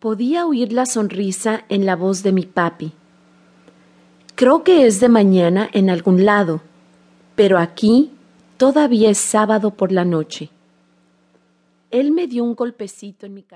Podía oír la sonrisa en la voz de mi papi. Creo que es de mañana en algún lado, pero aquí todavía es sábado por la noche. Él me dio un golpecito en mi cabeza.